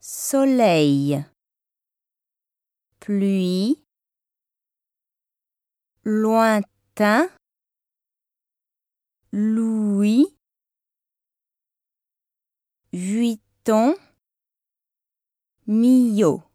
soleil, pluie, lointain, louis, huiton, millot.